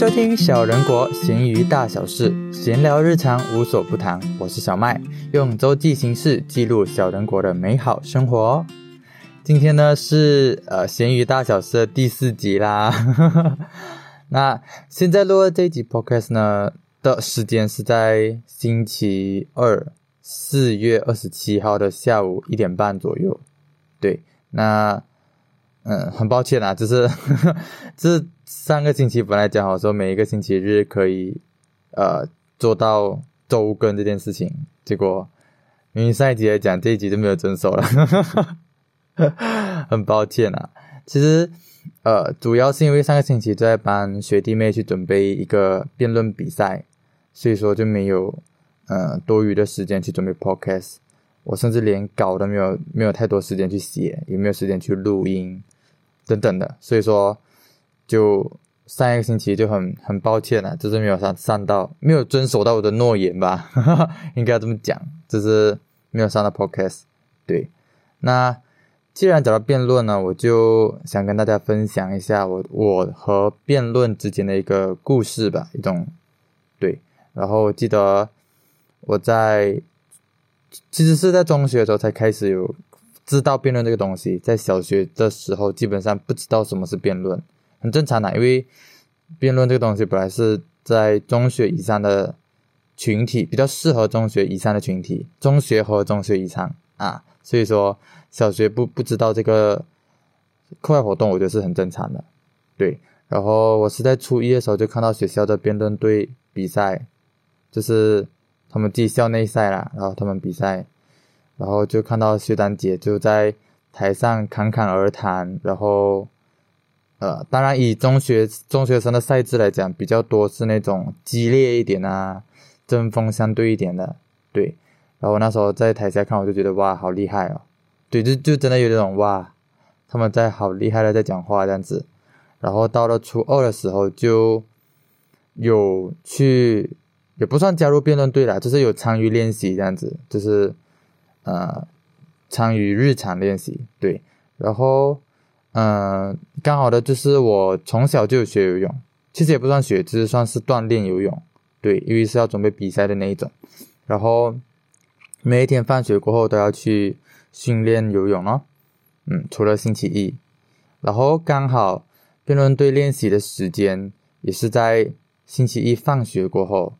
收听小人国闲鱼大小事，闲聊日常无所不谈。我是小麦，用周记形式记录小人国的美好生活。今天呢是呃闲鱼大小事的第四集啦。那现在录的这集 podcast 呢的时间是在星期二四月二十七号的下午一点半左右。对，那嗯，很抱歉啊，就是 这上个星期本来讲好说每一个星期日可以呃做到周更这件事情，结果因为上一集来讲这一集就没有遵守了，很抱歉啊。其实呃主要是因为上个星期在帮学弟妹去准备一个辩论比赛，所以说就没有呃多余的时间去准备 podcast。我甚至连稿都没有，没有太多时间去写，也没有时间去录音，等等的。所以说，就上一个星期就很很抱歉了，就是没有上上到，没有遵守到我的诺言吧，应该这么讲，就是没有上到 podcast。对，那既然讲到辩论呢，我就想跟大家分享一下我我和辩论之间的一个故事吧，一种对。然后我记得我在。其实是在中学的时候才开始有知道辩论这个东西，在小学的时候基本上不知道什么是辩论，很正常的，因为辩论这个东西本来是在中学以上的群体比较适合中学以上的群体，中学和中学以上啊，所以说小学不不知道这个课外活动，我觉得是很正常的，对。然后我是在初一的时候就看到学校的辩论队比赛，就是。他们自己校内赛啦，然后他们比赛，然后就看到薛丹姐就在台上侃侃而谈，然后，呃，当然以中学中学生的赛制来讲，比较多是那种激烈一点啊，针锋相对一点的，对。然后那时候在台下看，我就觉得哇，好厉害哦，对，就就真的有那种哇，他们在好厉害的在讲话这样子。然后到了初二的时候，就有去。也不算加入辩论队了，就是有参与练习这样子，就是呃参与日常练习对，然后嗯刚好的就是我从小就学游泳，其实也不算学，只是算是锻炼游泳对，因为是要准备比赛的那一种，然后每一天放学过后都要去训练游泳哦，嗯除了星期一，然后刚好辩论队练习的时间也是在星期一放学过后。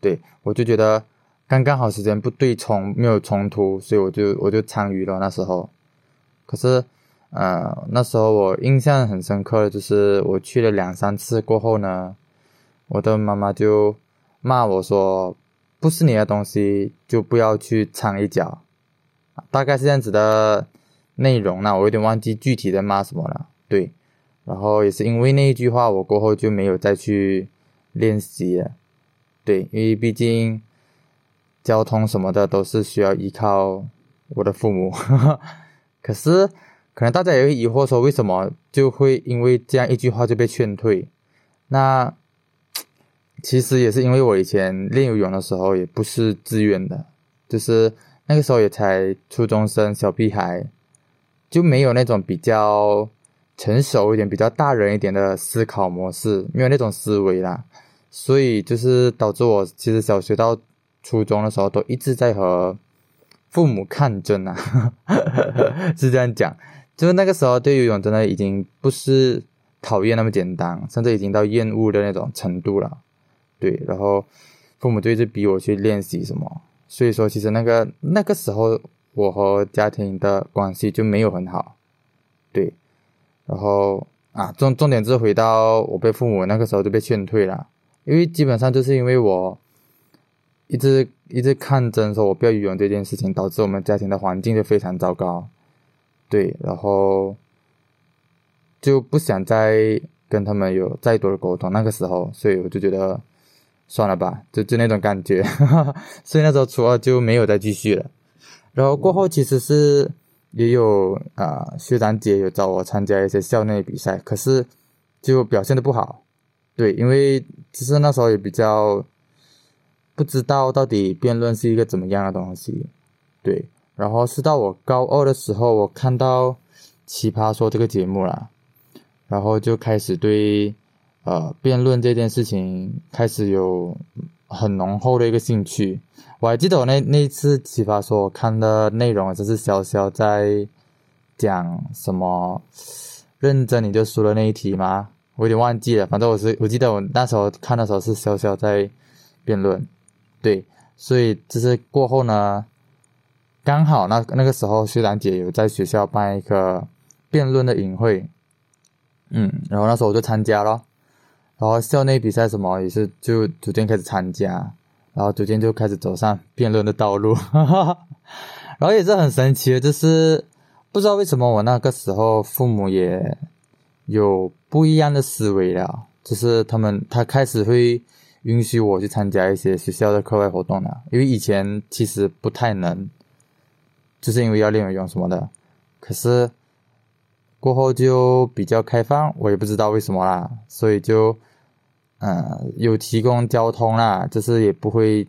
对，我就觉得刚刚好时间不对冲，没有冲突，所以我就我就参与了那时候。可是，呃，那时候我印象很深刻的就是我去了两三次过后呢，我的妈妈就骂我说：“不是你的东西就不要去掺一脚。”大概是这样子的内容那我有点忘记具体的骂什么了。对，然后也是因为那一句话，我过后就没有再去练习了。对，因为毕竟交通什么的都是需要依靠我的父母，可是可能大家也会疑惑说，为什么就会因为这样一句话就被劝退？那其实也是因为我以前练游泳的时候也不是自愿的，就是那个时候也才初中生小屁孩，就没有那种比较成熟一点、比较大人一点的思考模式，没有那种思维啦。所以就是导致我其实小学到初中的时候都一直在和父母抗争啊，是这样讲。就是那个时候对游泳真的已经不是讨厌那么简单，甚至已经到厌恶的那种程度了。对，然后父母就一直逼我去练习什么，所以说其实那个那个时候我和家庭的关系就没有很好。对，然后啊重重点是回到我被父母那个时候就被劝退了。因为基本上就是因为我一直一直抗争说我不要游泳这件事情，导致我们家庭的环境就非常糟糕，对，然后就不想再跟他们有再多的沟通。那个时候，所以我就觉得算了吧，就就那种感觉，所以那时候初二就没有再继续了。然后过后其实是也有啊，学长姐有找我参加一些校内比赛，可是就表现的不好。对，因为其实那时候也比较不知道到底辩论是一个怎么样的东西，对。然后是到我高二的时候，我看到《奇葩说》这个节目了，然后就开始对呃，辩论这件事情开始有很浓厚的一个兴趣。我还记得我那那次奇葩说，我看的内容就是潇潇在讲什么，认真你就输了那一题吗？我有点忘记了。反正我是我记得我那时候看的时候是潇潇在辩论，对，所以就是过后呢，刚好那那个时候学长姐有在学校办一个辩论的营会，嗯，然后那时候我就参加了。然后校内比赛什么也是就逐渐开始参加，然后逐渐就开始走上辩论的道路，然后也是很神奇的，就是不知道为什么我那个时候父母也有不一样的思维了，就是他们他开始会允许我去参加一些学校的课外活动了，因为以前其实不太能，就是因为要练游泳什么的，可是。过后就比较开放，我也不知道为什么啦，所以就，嗯，有提供交通啦，就是也不会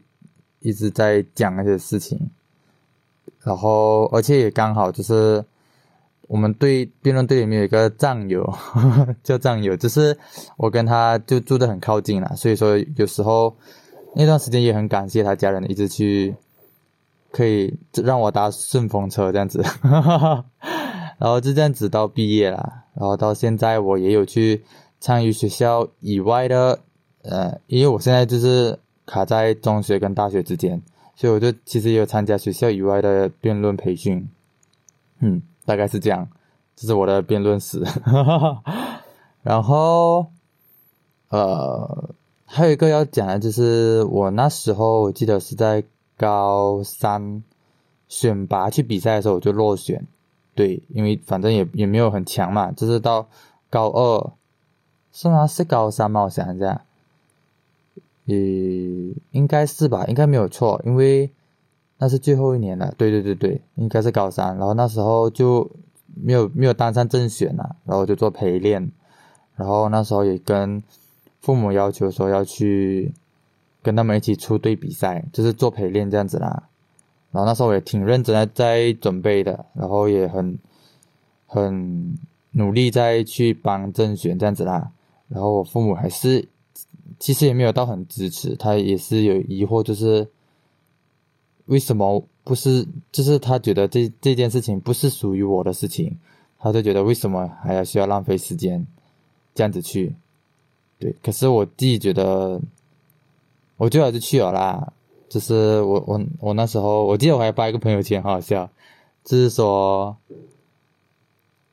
一直在讲那些事情，然后而且也刚好就是我们队辩论队里面有一个战友，叫战友，就是我跟他就住的很靠近了，所以说有时候那段时间也很感谢他家人一直去，可以让我搭顺风车这样子。然后就这样子到毕业了，然后到现在我也有去参与学校以外的，呃，因为我现在就是卡在中学跟大学之间，所以我就其实也有参加学校以外的辩论培训，嗯，大概是这样，这是我的辩论史。然后，呃，还有一个要讲的就是我那时候我记得是在高三选拔去比赛的时候我就落选。对，因为反正也也没有很强嘛，就是到高二是吗？是高三吗？我想一下，也应该是吧，应该没有错，因为那是最后一年了。对对对对，应该是高三。然后那时候就没有没有当上正选了，然后就做陪练。然后那时候也跟父母要求说要去跟他们一起出队比赛，就是做陪练这样子啦。然后那时候也挺认真的在准备的，然后也很很努力在去帮甄选这样子啦。然后我父母还是其实也没有到很支持，他也是有疑惑，就是为什么不是？就是他觉得这这件事情不是属于我的事情，他就觉得为什么还要需要浪费时间这样子去？对，可是我自己觉得，我最好是去了啦。就是我我我那时候，我记得我还发一个朋友圈，很好笑，就是说，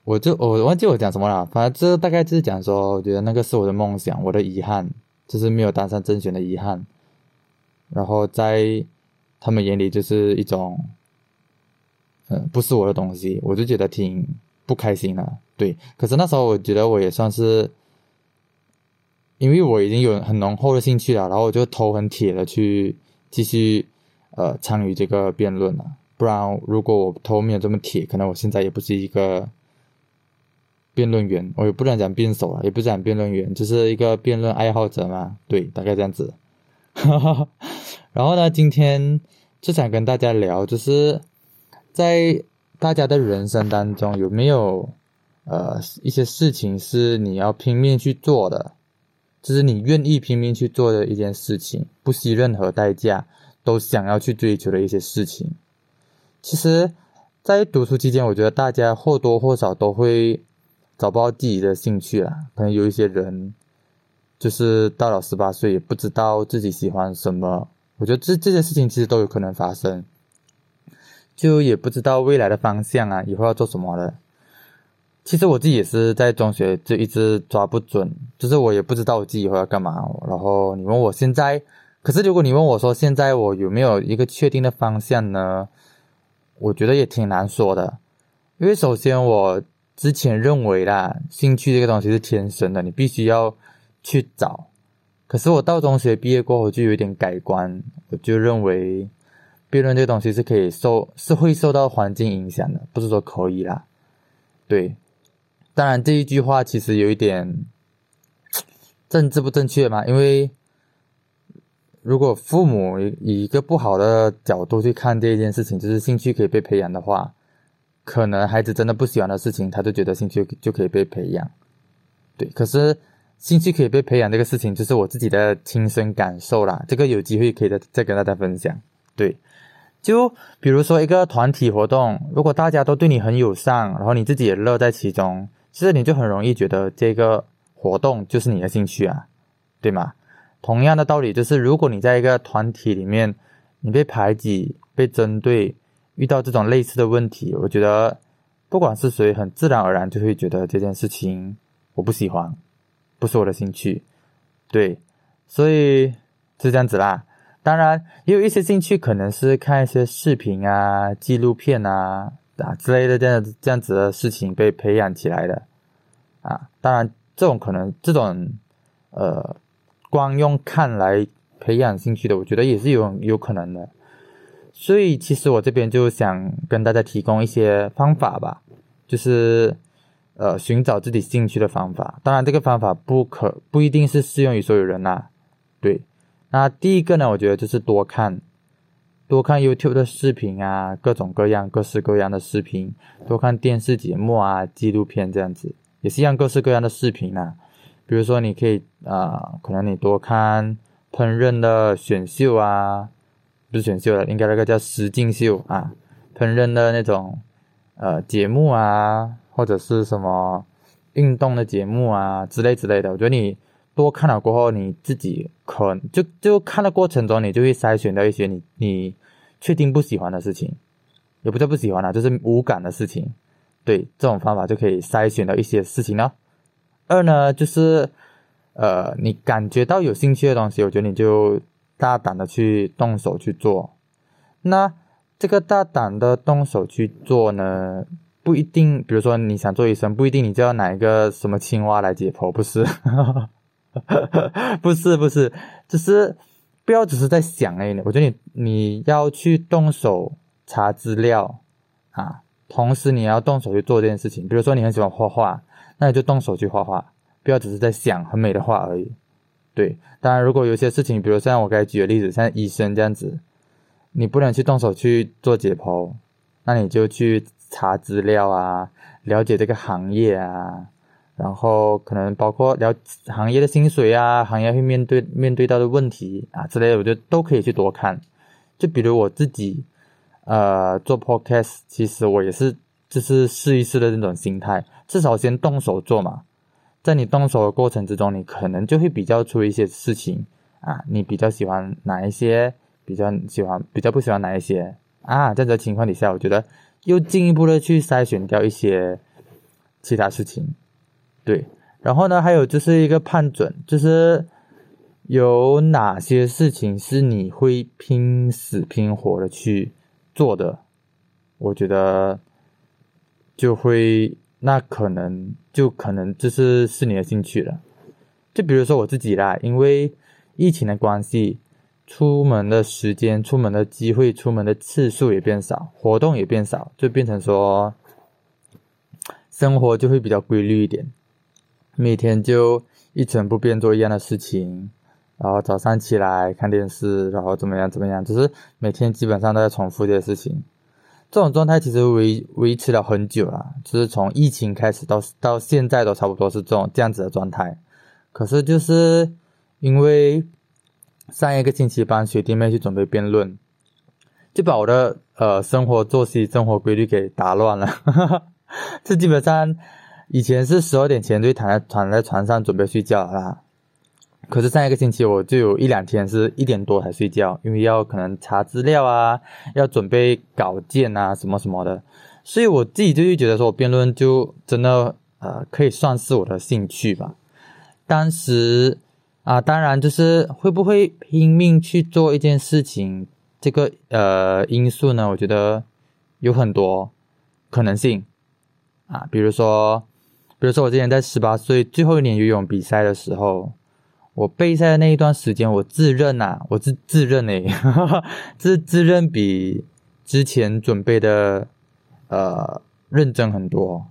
我就我忘记我讲什么了，反正这大概就是讲说，我觉得那个是我的梦想，我的遗憾，就是没有当上甄选的遗憾，然后在他们眼里就是一种，嗯，不是我的东西，我就觉得挺不开心的，对。可是那时候我觉得我也算是，因为我已经有很浓厚的兴趣了，然后我就头很铁的去。继续，呃，参与这个辩论了。不然，如果我头没有这么铁，可能我现在也不是一个辩论员。我也不能讲辩手了，也不讲辩论员，就是一个辩论爱好者嘛。对，大概这样子。然后呢，今天就想跟大家聊，就是在大家的人生当中，有没有呃一些事情是你要拼命去做的？就是你愿意拼命去做的一件事情，不惜任何代价都想要去追求的一些事情。其实，在读书期间，我觉得大家或多或少都会找不到自己的兴趣啦。可能有一些人，就是到了十八岁也不知道自己喜欢什么。我觉得这这些事情其实都有可能发生，就也不知道未来的方向啊，以后要做什么了。其实我自己也是在中学就一直抓不准，就是我也不知道我自己以后要干嘛。然后你问我现在，可是如果你问我说现在我有没有一个确定的方向呢？我觉得也挺难说的，因为首先我之前认为啦，兴趣这个东西是天生的，你必须要去找。可是我到中学毕业过后就有点改观，我就认为辩论这东西是可以受是会受到环境影响的，不是说可以啦，对。当然，这一句话其实有一点政治不正确嘛？因为如果父母以一个不好的角度去看这一件事情，就是兴趣可以被培养的话，可能孩子真的不喜欢的事情，他就觉得兴趣就可以被培养。对，可是兴趣可以被培养这个事情，就是我自己的亲身感受啦。这个有机会可以再再跟大家分享。对，就比如说一个团体活动，如果大家都对你很友善，然后你自己也乐在其中，其实你就很容易觉得这个活动就是你的兴趣啊，对吗？同样的道理，就是如果你在一个团体里面，你被排挤、被针对，遇到这种类似的问题，我觉得不管是谁，很自然而然就会觉得这件事情我不喜欢。不是我的兴趣，对，所以是这样子啦。当然，也有一些兴趣可能是看一些视频啊、纪录片啊啊之类的这样这样子的事情被培养起来的啊。当然，这种可能这种呃，光用看来培养兴趣的，我觉得也是有有可能的。所以，其实我这边就想跟大家提供一些方法吧，就是。呃，寻找自己兴趣的方法，当然这个方法不可不一定是适用于所有人呐。对，那第一个呢，我觉得就是多看，多看 YouTube 的视频啊，各种各样、各式各样的视频，多看电视节目啊、纪录片这样子，也是一样各式各样的视频啊。比如说，你可以啊，可能你多看烹饪的选秀啊，不是选秀了，应该那个叫实境秀啊，烹饪的那种呃节目啊。或者是什么运动的节目啊之类之类的，我觉得你多看了过后，你自己可就就看的过程中，你就会筛选到一些你你确定不喜欢的事情，也不叫不喜欢啊，就是无感的事情。对，这种方法就可以筛选到一些事情了。二呢，就是呃，你感觉到有兴趣的东西，我觉得你就大胆的去动手去做。那这个大胆的动手去做呢？不一定，比如说你想做医生，不一定你就要拿一个什么青蛙来解剖，不是？不 是不是，就是不要只是。在想哎，我觉得你你要去动手查资料啊，同时你要动手去做这件事情。比如说你很喜欢画画，那你就动手去画画，不要只是。在想很美的画而已。对，当然如果有些事情，比如像我刚才举的例子，像医生这样子，你不能去动手去做解剖，那你就去。查资料啊，了解这个行业啊，然后可能包括了行业的薪水啊，行业会面对面对到的问题啊之类的，我觉得都可以去多看。就比如我自己，呃，做 podcast，其实我也是就是试一试的那种心态，至少先动手做嘛。在你动手的过程之中，你可能就会比较出一些事情啊，你比较喜欢哪一些，比较喜欢比较不喜欢哪一些啊，在这情况底下，我觉得。又进一步的去筛选掉一些其他事情，对，然后呢，还有就是一个判准，就是有哪些事情是你会拼死拼活的去做的，我觉得就会那可能就可能就是是你的兴趣了，就比如说我自己啦，因为疫情的关系。出门的时间、出门的机会、出门的次数也变少，活动也变少，就变成说，生活就会比较规律一点，每天就一成不变做一样的事情，然后早上起来看电视，然后怎么样怎么样，只是每天基本上都在重复这些事情。这种状态其实维维持了很久了，就是从疫情开始到到现在都差不多是这种这样子的状态。可是就是因为。上一个星期帮学弟妹去准备辩论，就把我的呃生活作息、生活规律给打乱了。这基本上以前是十二点前就躺在躺在床上准备睡觉啦，可是上一个星期我就有一两天是一点多才睡觉，因为要可能查资料啊，要准备稿件啊什么什么的，所以我自己就会觉得说，我辩论就真的呃可以算是我的兴趣吧。当时。啊，当然就是会不会拼命去做一件事情，这个呃因素呢？我觉得有很多可能性啊，比如说，比如说我之前在十八岁最后一年游泳比赛的时候，我备赛的那一段时间，我自认呐，我自自认诶，自自认比之前准备的呃认真很多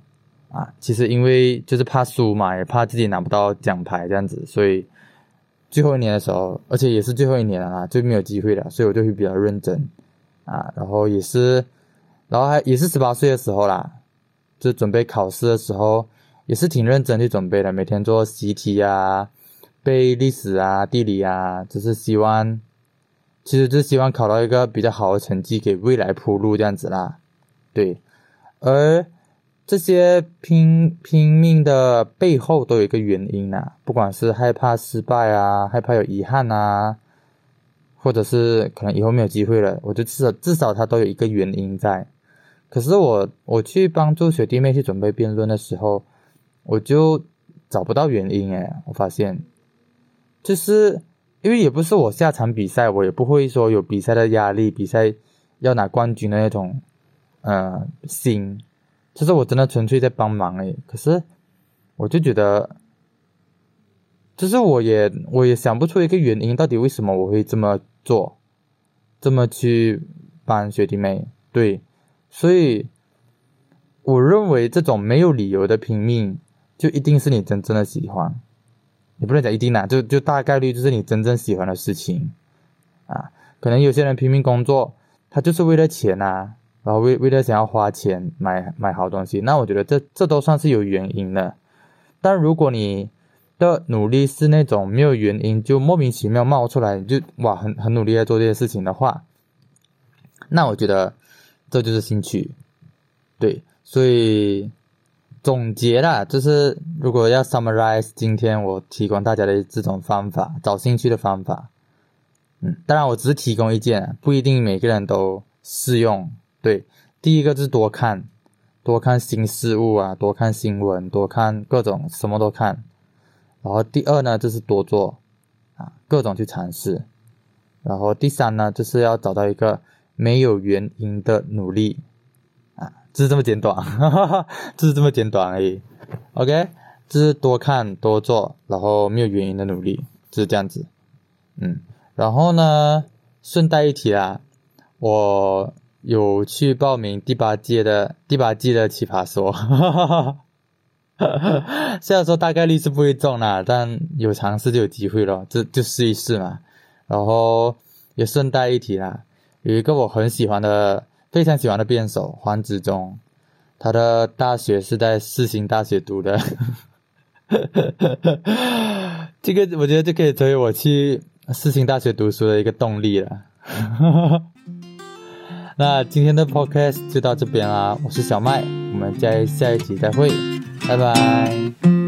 啊。其实因为就是怕输嘛，也怕自己拿不到奖牌这样子，所以。最后一年的时候，而且也是最后一年了啦，就没有机会了，所以我就会比较认真啊。然后也是，然后还也是十八岁的时候啦，就准备考试的时候，也是挺认真去准备的，每天做习题啊，背历史啊、地理啊，只是希望，其实就是希望考到一个比较好的成绩，给未来铺路这样子啦。对，而这些拼拼命的背后都有一个原因呐，不管是害怕失败啊，害怕有遗憾啊，或者是可能以后没有机会了，我就至少至少他都有一个原因在。可是我我去帮助学弟妹去准备辩论的时候。我就找不到原因诶，我发现，就是因为也不是我下场比赛，我也不会说有比赛的压力，比赛要拿冠军的那种，呃，心，就是我真的纯粹在帮忙诶。可是我就觉得，就是我也我也想不出一个原因，到底为什么我会这么做，这么去帮学弟妹，对，所以我认为这种没有理由的拼命。就一定是你真正的喜欢，也不能讲一定啦，就就大概率就是你真正喜欢的事情，啊，可能有些人拼命工作，他就是为了钱呐，然后为为了想要花钱买买好东西，那我觉得这这都算是有原因的。但如果你的努力是那种没有原因就莫名其妙冒出来，就哇很很努力在做这些事情的话，那我觉得这就是兴趣，对，所以。总结啦，就是如果要 summarize 今天我提供大家的这种方法，找兴趣的方法，嗯，当然我只是提供意见，不一定每个人都适用。对，第一个就是多看，多看新事物啊，多看新闻，多看各种什么都看。然后第二呢，就是多做啊，各种去尝试。然后第三呢，就是要找到一个没有原因的努力。啊就是这么简短，哈哈就是这么简短而已。OK，就是多看多做，然后没有原因的努力，就是这样子。嗯，然后呢，顺带一提啦，我有去报名第八届的第八季的奇葩说。虽然说大概率是不会中啦，但有尝试就有机会咯，就就试一试嘛。然后也顺带一提啦，有一个我很喜欢的。非常喜欢的辩手黄子忠，他的大学是在四星大学读的，这个我觉得就可以成为我去四星大学读书的一个动力了。那今天的 podcast 就到这边啦，我是小麦，我们在下一集再会，拜拜。